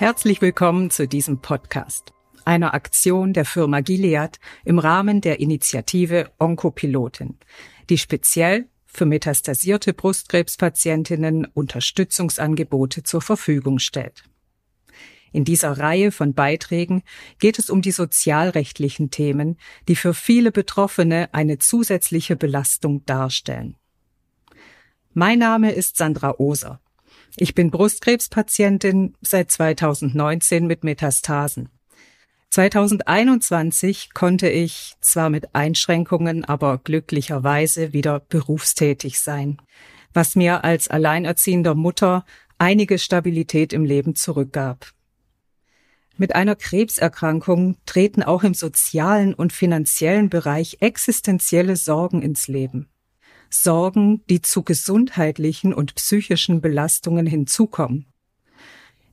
Herzlich willkommen zu diesem Podcast, einer Aktion der Firma Gilead im Rahmen der Initiative Onkopilotin, die speziell für metastasierte Brustkrebspatientinnen Unterstützungsangebote zur Verfügung stellt. In dieser Reihe von Beiträgen geht es um die sozialrechtlichen Themen, die für viele Betroffene eine zusätzliche Belastung darstellen. Mein Name ist Sandra Oser. Ich bin Brustkrebspatientin seit 2019 mit Metastasen. 2021 konnte ich zwar mit Einschränkungen, aber glücklicherweise wieder berufstätig sein, was mir als alleinerziehender Mutter einige Stabilität im Leben zurückgab. Mit einer Krebserkrankung treten auch im sozialen und finanziellen Bereich existenzielle Sorgen ins Leben. Sorgen, die zu gesundheitlichen und psychischen Belastungen hinzukommen.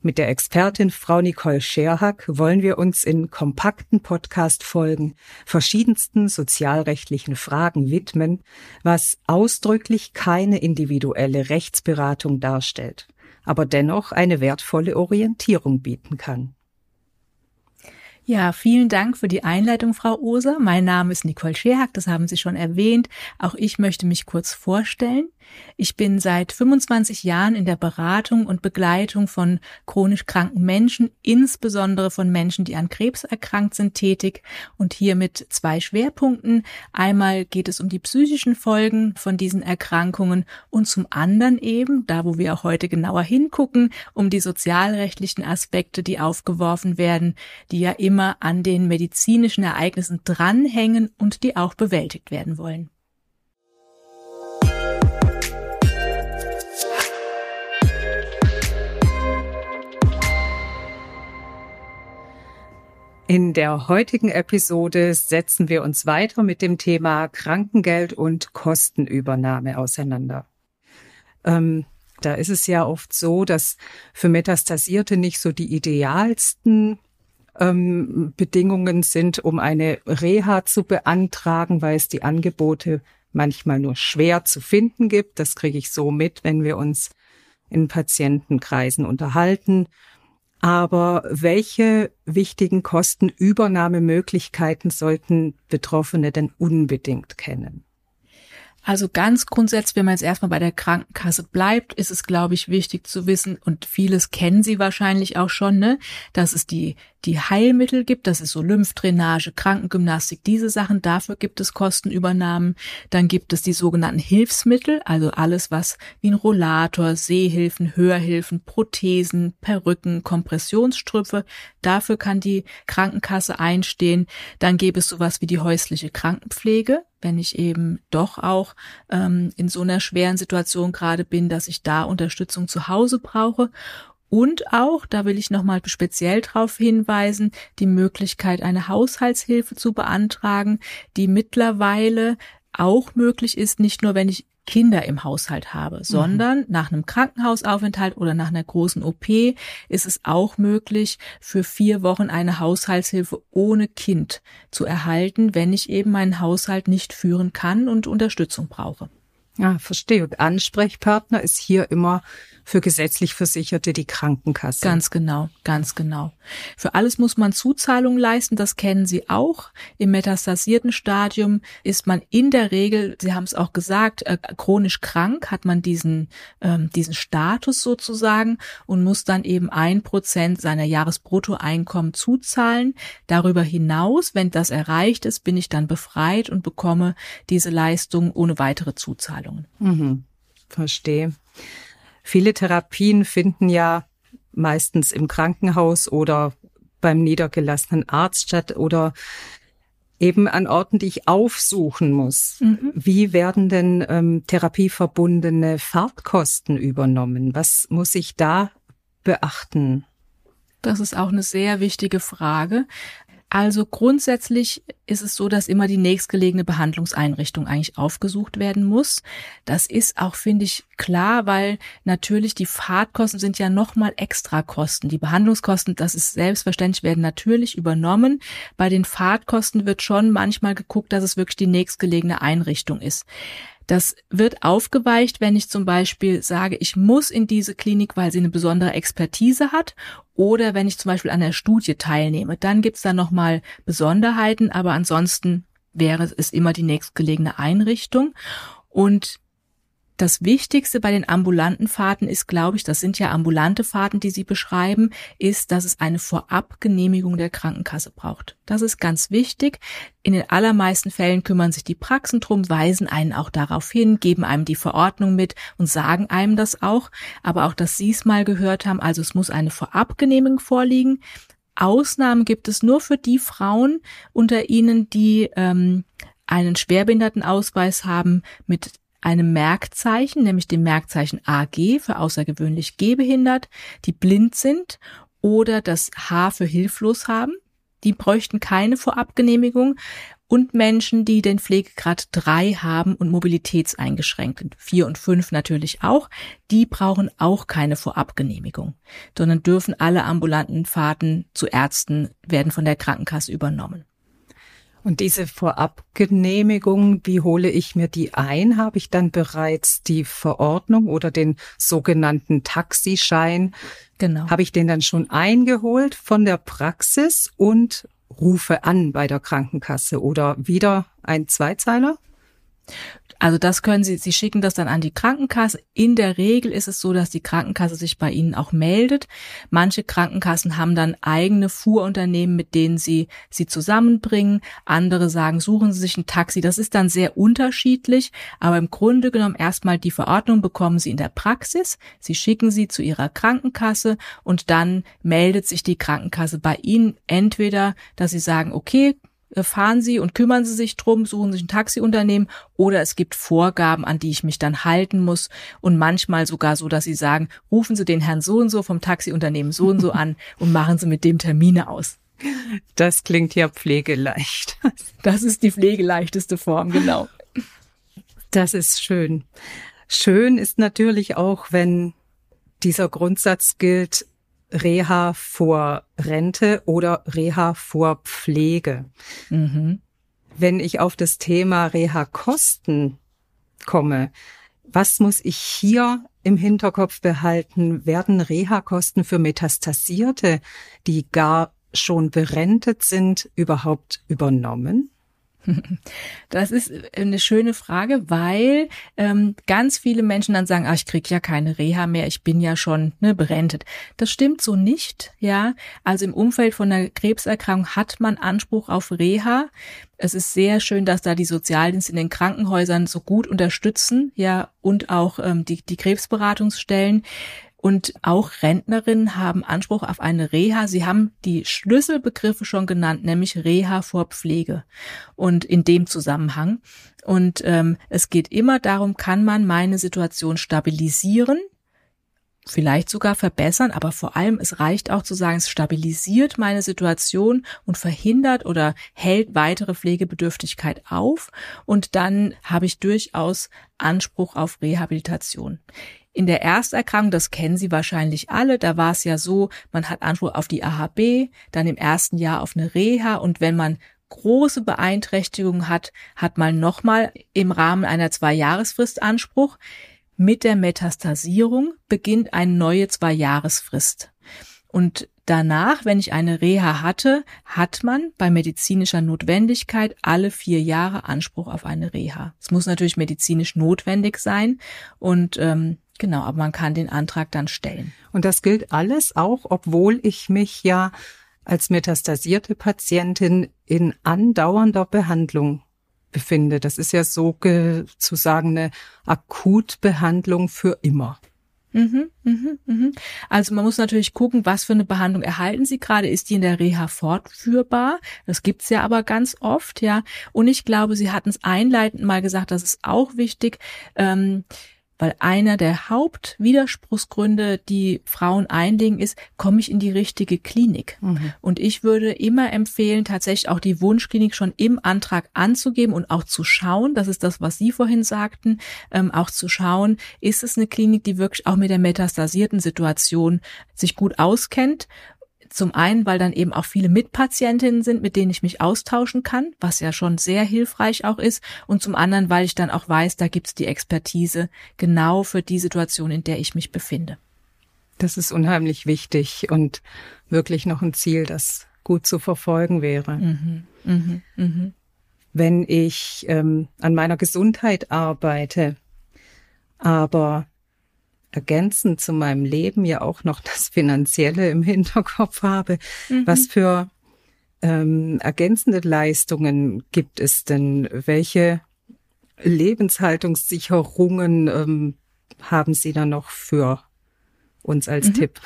Mit der Expertin Frau Nicole Scherhack wollen wir uns in kompakten Podcast-Folgen verschiedensten sozialrechtlichen Fragen widmen, was ausdrücklich keine individuelle Rechtsberatung darstellt, aber dennoch eine wertvolle Orientierung bieten kann. Ja, vielen Dank für die Einleitung, Frau Oser. Mein Name ist Nicole Scherhack, das haben Sie schon erwähnt. Auch ich möchte mich kurz vorstellen. Ich bin seit 25 Jahren in der Beratung und Begleitung von chronisch kranken Menschen, insbesondere von Menschen, die an Krebs erkrankt sind, tätig und hier mit zwei Schwerpunkten. Einmal geht es um die psychischen Folgen von diesen Erkrankungen und zum anderen eben, da wo wir auch heute genauer hingucken, um die sozialrechtlichen Aspekte, die aufgeworfen werden, die ja immer an den medizinischen Ereignissen dranhängen und die auch bewältigt werden wollen. In der heutigen Episode setzen wir uns weiter mit dem Thema Krankengeld und Kostenübernahme auseinander. Ähm, da ist es ja oft so, dass für Metastasierte nicht so die idealsten ähm, Bedingungen sind, um eine Reha zu beantragen, weil es die Angebote manchmal nur schwer zu finden gibt. Das kriege ich so mit, wenn wir uns in Patientenkreisen unterhalten. Aber welche wichtigen Kostenübernahmemöglichkeiten sollten Betroffene denn unbedingt kennen? Also ganz grundsätzlich, wenn man jetzt erstmal bei der Krankenkasse bleibt, ist es, glaube ich, wichtig zu wissen, und vieles kennen Sie wahrscheinlich auch schon, ne, dass es die, die Heilmittel gibt, das ist so Lymphdrainage, Krankengymnastik, diese Sachen, dafür gibt es Kostenübernahmen. Dann gibt es die sogenannten Hilfsmittel, also alles, was wie ein Rollator, Sehhilfen, Hörhilfen, Prothesen, Perücken, Kompressionsstrümpfe, dafür kann die Krankenkasse einstehen. Dann gäbe es sowas wie die häusliche Krankenpflege, wenn ich eben doch auch ähm, in so einer schweren Situation gerade bin, dass ich da Unterstützung zu Hause brauche. Und auch, da will ich nochmal speziell darauf hinweisen, die Möglichkeit, eine Haushaltshilfe zu beantragen, die mittlerweile auch möglich ist, nicht nur wenn ich Kinder im Haushalt habe, mhm. sondern mhm. nach einem Krankenhausaufenthalt oder nach einer großen OP ist es auch möglich, für vier Wochen eine Haushaltshilfe ohne Kind zu erhalten, wenn ich eben meinen Haushalt nicht führen kann und Unterstützung brauche. Ja, verstehe. Und Ansprechpartner ist hier immer für gesetzlich Versicherte die Krankenkasse. Ganz genau, ganz genau. Für alles muss man Zuzahlungen leisten, das kennen Sie auch. Im metastasierten Stadium ist man in der Regel, Sie haben es auch gesagt, äh, chronisch krank, hat man diesen, ähm, diesen Status sozusagen und muss dann eben ein Prozent seiner Jahresbruttoeinkommen zuzahlen. Darüber hinaus, wenn das erreicht ist, bin ich dann befreit und bekomme diese Leistung ohne weitere Zuzahlungen. Mhm. Verstehe. Viele Therapien finden ja meistens im Krankenhaus oder beim niedergelassenen Arzt statt oder eben an Orten, die ich aufsuchen muss. Mhm. Wie werden denn ähm, therapieverbundene Fahrtkosten übernommen? Was muss ich da beachten? Das ist auch eine sehr wichtige Frage. Also grundsätzlich ist es so, dass immer die nächstgelegene Behandlungseinrichtung eigentlich aufgesucht werden muss. Das ist auch, finde ich, klar, weil natürlich die Fahrtkosten sind ja nochmal extra Kosten. Die Behandlungskosten, das ist selbstverständlich, werden natürlich übernommen. Bei den Fahrtkosten wird schon manchmal geguckt, dass es wirklich die nächstgelegene Einrichtung ist. Das wird aufgeweicht, wenn ich zum Beispiel sage, ich muss in diese Klinik, weil sie eine besondere Expertise hat, oder wenn ich zum Beispiel an der Studie teilnehme. Dann gibt's da nochmal Besonderheiten, aber ansonsten wäre es immer die nächstgelegene Einrichtung. Und das Wichtigste bei den ambulanten Fahrten ist, glaube ich, das sind ja ambulante Fahrten, die Sie beschreiben, ist, dass es eine Vorabgenehmigung der Krankenkasse braucht. Das ist ganz wichtig. In den allermeisten Fällen kümmern sich die Praxen drum, weisen einen auch darauf hin, geben einem die Verordnung mit und sagen einem das auch. Aber auch, dass Sie es mal gehört haben, also es muss eine Vorabgenehmigung vorliegen. Ausnahmen gibt es nur für die Frauen unter Ihnen, die ähm, einen Schwerbehindertenausweis haben mit einem Merkzeichen, nämlich dem Merkzeichen AG für außergewöhnlich gehbehindert, die blind sind oder das H für hilflos haben. Die bräuchten keine Vorabgenehmigung und Menschen, die den Pflegegrad 3 haben und mobilitätseingeschränkt sind, 4 und 5 natürlich auch, die brauchen auch keine Vorabgenehmigung, sondern dürfen alle ambulanten Fahrten zu Ärzten werden von der Krankenkasse übernommen. Und diese Vorabgenehmigung, wie hole ich mir die ein? Habe ich dann bereits die Verordnung oder den sogenannten Taxischein? Genau. Habe ich den dann schon eingeholt von der Praxis und rufe an bei der Krankenkasse oder wieder ein Zweizeiler? Also das können Sie, Sie schicken das dann an die Krankenkasse. In der Regel ist es so, dass die Krankenkasse sich bei Ihnen auch meldet. Manche Krankenkassen haben dann eigene Fuhrunternehmen, mit denen sie sie zusammenbringen. Andere sagen, suchen Sie sich ein Taxi. Das ist dann sehr unterschiedlich. Aber im Grunde genommen erstmal die Verordnung bekommen Sie in der Praxis. Sie schicken sie zu Ihrer Krankenkasse und dann meldet sich die Krankenkasse bei Ihnen entweder, dass Sie sagen, okay, fahren Sie und kümmern Sie sich drum, suchen sich ein Taxiunternehmen oder es gibt Vorgaben, an die ich mich dann halten muss und manchmal sogar so, dass Sie sagen, rufen Sie den Herrn so und so vom Taxiunternehmen so und so an und machen Sie mit dem Termine aus. Das klingt ja pflegeleicht. Das ist die pflegeleichteste Form, genau. Das ist schön. Schön ist natürlich auch, wenn dieser Grundsatz gilt, Reha vor Rente oder Reha vor Pflege. Mhm. Wenn ich auf das Thema Reha-Kosten komme, was muss ich hier im Hinterkopf behalten? Werden Reha-Kosten für Metastasierte, die gar schon berentet sind, überhaupt übernommen? Das ist eine schöne Frage, weil ähm, ganz viele Menschen dann sagen, ah, ich krieg ja keine Reha mehr, ich bin ja schon ne, berentet. Das stimmt so nicht, ja. Also im Umfeld von einer Krebserkrankung hat man Anspruch auf Reha. Es ist sehr schön, dass da die Sozialdienste in den Krankenhäusern so gut unterstützen, ja, und auch ähm, die, die Krebsberatungsstellen. Und auch Rentnerinnen haben Anspruch auf eine Reha. Sie haben die Schlüsselbegriffe schon genannt, nämlich Reha vor Pflege. Und in dem Zusammenhang. Und ähm, es geht immer darum, kann man meine Situation stabilisieren? vielleicht sogar verbessern, aber vor allem es reicht auch zu sagen, es stabilisiert meine Situation und verhindert oder hält weitere Pflegebedürftigkeit auf und dann habe ich durchaus Anspruch auf Rehabilitation. In der Ersterkrankung, das kennen Sie wahrscheinlich alle, da war es ja so, man hat Anspruch auf die AHB, dann im ersten Jahr auf eine Reha und wenn man große Beeinträchtigung hat, hat man nochmal im Rahmen einer Zwei-Jahresfrist Anspruch. Mit der Metastasierung beginnt eine neue Zwei-Jahresfrist. Und danach, wenn ich eine Reha hatte, hat man bei medizinischer Notwendigkeit alle vier Jahre Anspruch auf eine Reha. Es muss natürlich medizinisch notwendig sein und ähm, Genau, aber man kann den Antrag dann stellen. Und das gilt alles auch, obwohl ich mich ja als metastasierte Patientin in andauernder Behandlung befinde. Das ist ja sozusagen eine Akutbehandlung für immer. Mhm, mhm, mhm. Also man muss natürlich gucken, was für eine Behandlung erhalten Sie gerade. Ist die in der Reha fortführbar? Das gibt's ja aber ganz oft, ja. Und ich glaube, Sie hatten es einleitend mal gesagt, das ist auch wichtig. Ähm, Weil einer der Hauptwiderspruchsgründe, die Frauen einlegen, ist, komme ich in die richtige Klinik? Mhm. Und ich würde immer empfehlen, tatsächlich auch die Wunschklinik schon im Antrag anzugeben und auch zu schauen, das ist das, was Sie vorhin sagten, ähm, auch zu schauen, ist es eine Klinik, die wirklich auch mit der metastasierten Situation sich gut auskennt zum einen, weil dann eben auch viele Mitpatientinnen sind, mit denen ich mich austauschen kann, was ja schon sehr hilfreich auch ist. Und zum anderen, weil ich dann auch weiß, da gibt's die Expertise genau für die Situation, in der ich mich befinde. Das ist unheimlich wichtig und wirklich noch ein Ziel, das gut zu verfolgen wäre. Mhm, mh, mh. Wenn ich ähm, an meiner Gesundheit arbeite, aber ergänzend zu meinem Leben ja auch noch das Finanzielle im Hinterkopf habe. Mhm. Was für ähm, ergänzende Leistungen gibt es denn? Welche Lebenshaltungssicherungen ähm, haben Sie da noch für uns als mhm. Tipp?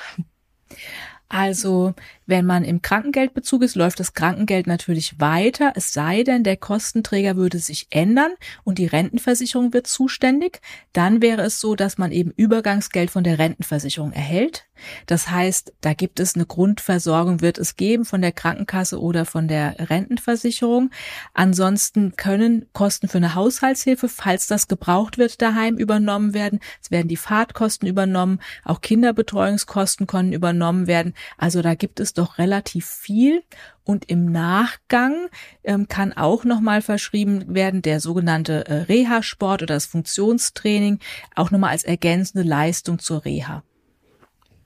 Also, wenn man im Krankengeldbezug ist, läuft das Krankengeld natürlich weiter, es sei denn, der Kostenträger würde sich ändern und die Rentenversicherung wird zuständig. Dann wäre es so, dass man eben Übergangsgeld von der Rentenversicherung erhält. Das heißt, da gibt es eine Grundversorgung, wird es geben von der Krankenkasse oder von der Rentenversicherung. Ansonsten können Kosten für eine Haushaltshilfe, falls das gebraucht wird, daheim übernommen werden. Es werden die Fahrtkosten übernommen, auch Kinderbetreuungskosten können übernommen werden. Also da gibt es doch relativ viel. Und im Nachgang ähm, kann auch nochmal verschrieben werden der sogenannte äh, Reha-Sport oder das Funktionstraining, auch nochmal als ergänzende Leistung zur Reha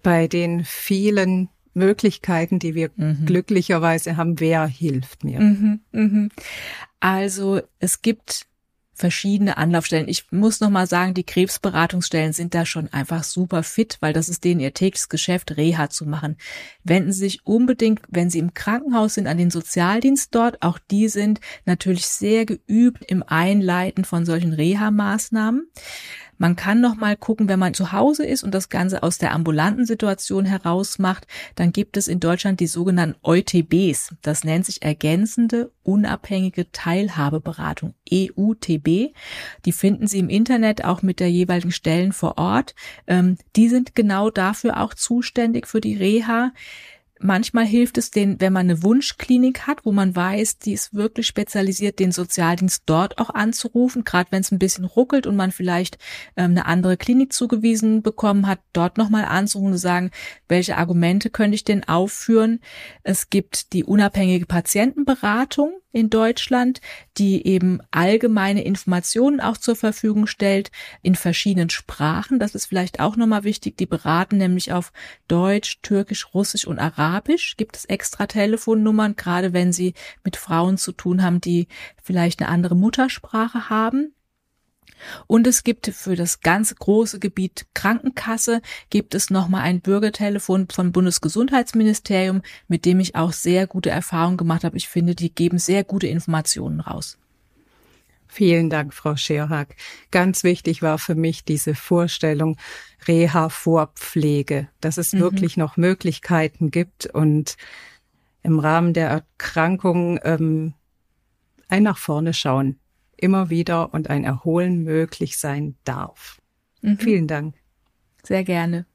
bei den vielen Möglichkeiten, die wir mhm. glücklicherweise haben, wer hilft mir? Mhm, mhm. Also es gibt verschiedene Anlaufstellen. Ich muss noch mal sagen, die Krebsberatungsstellen sind da schon einfach super fit, weil das ist denen ihr tägliches Geschäft, Reha zu machen. Wenden Sie sich unbedingt, wenn Sie im Krankenhaus sind, an den Sozialdienst dort. Auch die sind natürlich sehr geübt im Einleiten von solchen Reha-Maßnahmen. Man kann noch mal gucken, wenn man zu Hause ist und das Ganze aus der ambulanten Situation heraus macht, dann gibt es in Deutschland die sogenannten EUTBs. Das nennt sich ergänzende unabhängige Teilhabeberatung, EUTB. Die finden Sie im Internet auch mit der jeweiligen Stellen vor Ort. Ähm, die sind genau dafür auch zuständig für die Reha. Manchmal hilft es den, wenn man eine Wunschklinik hat, wo man weiß, die ist wirklich spezialisiert, den Sozialdienst dort auch anzurufen, gerade wenn es ein bisschen ruckelt und man vielleicht ähm, eine andere Klinik zugewiesen bekommen hat, dort nochmal anzurufen und sagen, welche Argumente könnte ich denn aufführen. Es gibt die unabhängige Patientenberatung, in Deutschland, die eben allgemeine Informationen auch zur Verfügung stellt in verschiedenen Sprachen. Das ist vielleicht auch nochmal wichtig. Die beraten nämlich auf Deutsch, Türkisch, Russisch und Arabisch. Gibt es extra Telefonnummern, gerade wenn sie mit Frauen zu tun haben, die vielleicht eine andere Muttersprache haben. Und es gibt für das ganze große Gebiet Krankenkasse gibt es nochmal ein Bürgertelefon vom Bundesgesundheitsministerium, mit dem ich auch sehr gute Erfahrungen gemacht habe. Ich finde, die geben sehr gute Informationen raus. Vielen Dank, Frau Scherhack. Ganz wichtig war für mich diese Vorstellung Reha-Vorpflege, dass es mhm. wirklich noch Möglichkeiten gibt und im Rahmen der Erkrankung ähm, ein nach vorne schauen immer wieder und ein Erholen möglich sein darf. Mhm. Vielen Dank. Sehr gerne.